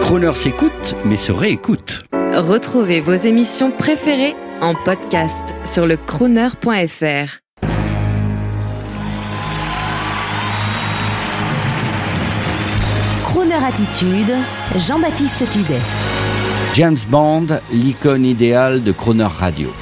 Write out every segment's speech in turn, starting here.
Croner s'écoute, mais se réécoute. Retrouvez vos émissions préférées en podcast sur le crooner.fr. Crooner Attitude, Jean-Baptiste Tuzet. James Bond, l'icône idéale de Croner Radio.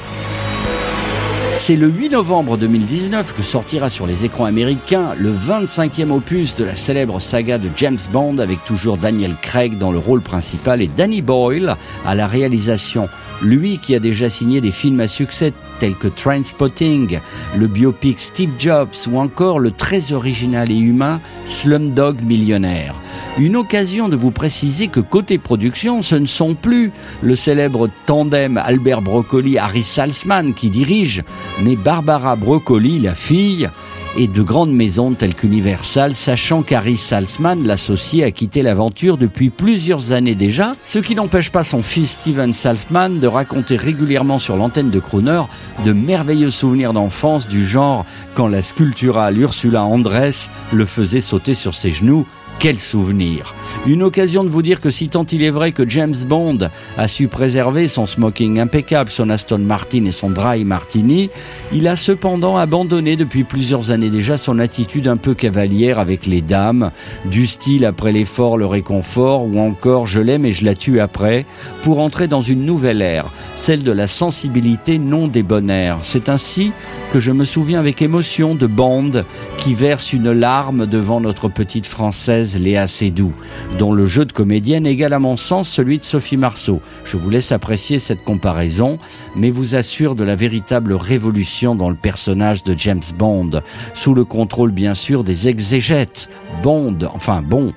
C'est le 8 novembre 2019 que sortira sur les écrans américains le 25e opus de la célèbre saga de James Bond avec toujours Daniel Craig dans le rôle principal et Danny Boyle à la réalisation. Lui qui a déjà signé des films à succès tels que Trainspotting, le biopic Steve Jobs ou encore le très original et humain Slumdog Millionnaire. Une occasion de vous préciser que côté production, ce ne sont plus le célèbre tandem Albert Broccoli Harry Salzman qui dirige, mais Barbara Broccoli, la fille, et de grandes maisons telles qu'Universal, sachant qu'Harry Salzman, l'associé, a quitté l'aventure depuis plusieurs années déjà, ce qui n'empêche pas son fils Steven Salzman de raconter régulièrement sur l'antenne de Crooner de merveilleux souvenirs d'enfance du genre quand la sculpturale Ursula Andress le faisait sauter sur ses genoux quel souvenir Une occasion de vous dire que si tant il est vrai que James Bond a su préserver son smoking impeccable, son Aston Martin et son Dry Martini, il a cependant abandonné depuis plusieurs années déjà son attitude un peu cavalière avec les dames, du style après l'effort le réconfort ou encore je l'aime et je la tue après, pour entrer dans une nouvelle ère, celle de la sensibilité non débonnaire. C'est ainsi que je me souviens avec émotion de Bond qui verse une larme devant notre petite française Léa Seydoux, dont le jeu de comédienne égale à mon sens celui de Sophie Marceau. Je vous laisse apprécier cette comparaison, mais vous assure de la véritable révolution dans le personnage de James Bond, sous le contrôle bien sûr des exégètes. Bond, enfin bon,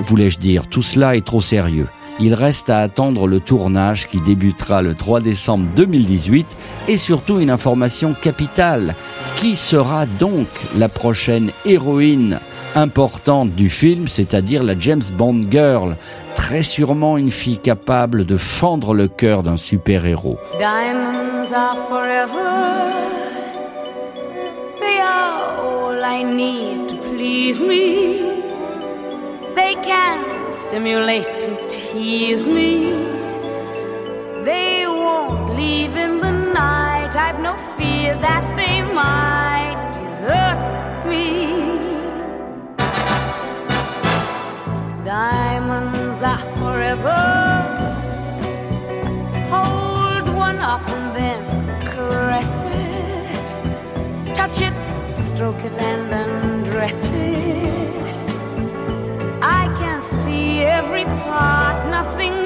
voulais-je dire, tout cela est trop sérieux. Il reste à attendre le tournage qui débutera le 3 décembre 2018 et surtout une information capitale. Qui sera donc la prochaine héroïne importante du film, c'est-à-dire la James Bond Girl, très sûrement une fille capable de fendre le cœur d'un super-héros. Diamonds are forever. They are all I need to please me. They can stimulate and tease me. They won't leave in the night. I've no fear that they might desert me. Diamonds are forever. Hold one up and then caress it. Touch it, stroke it, and undress it. I can see every part, nothing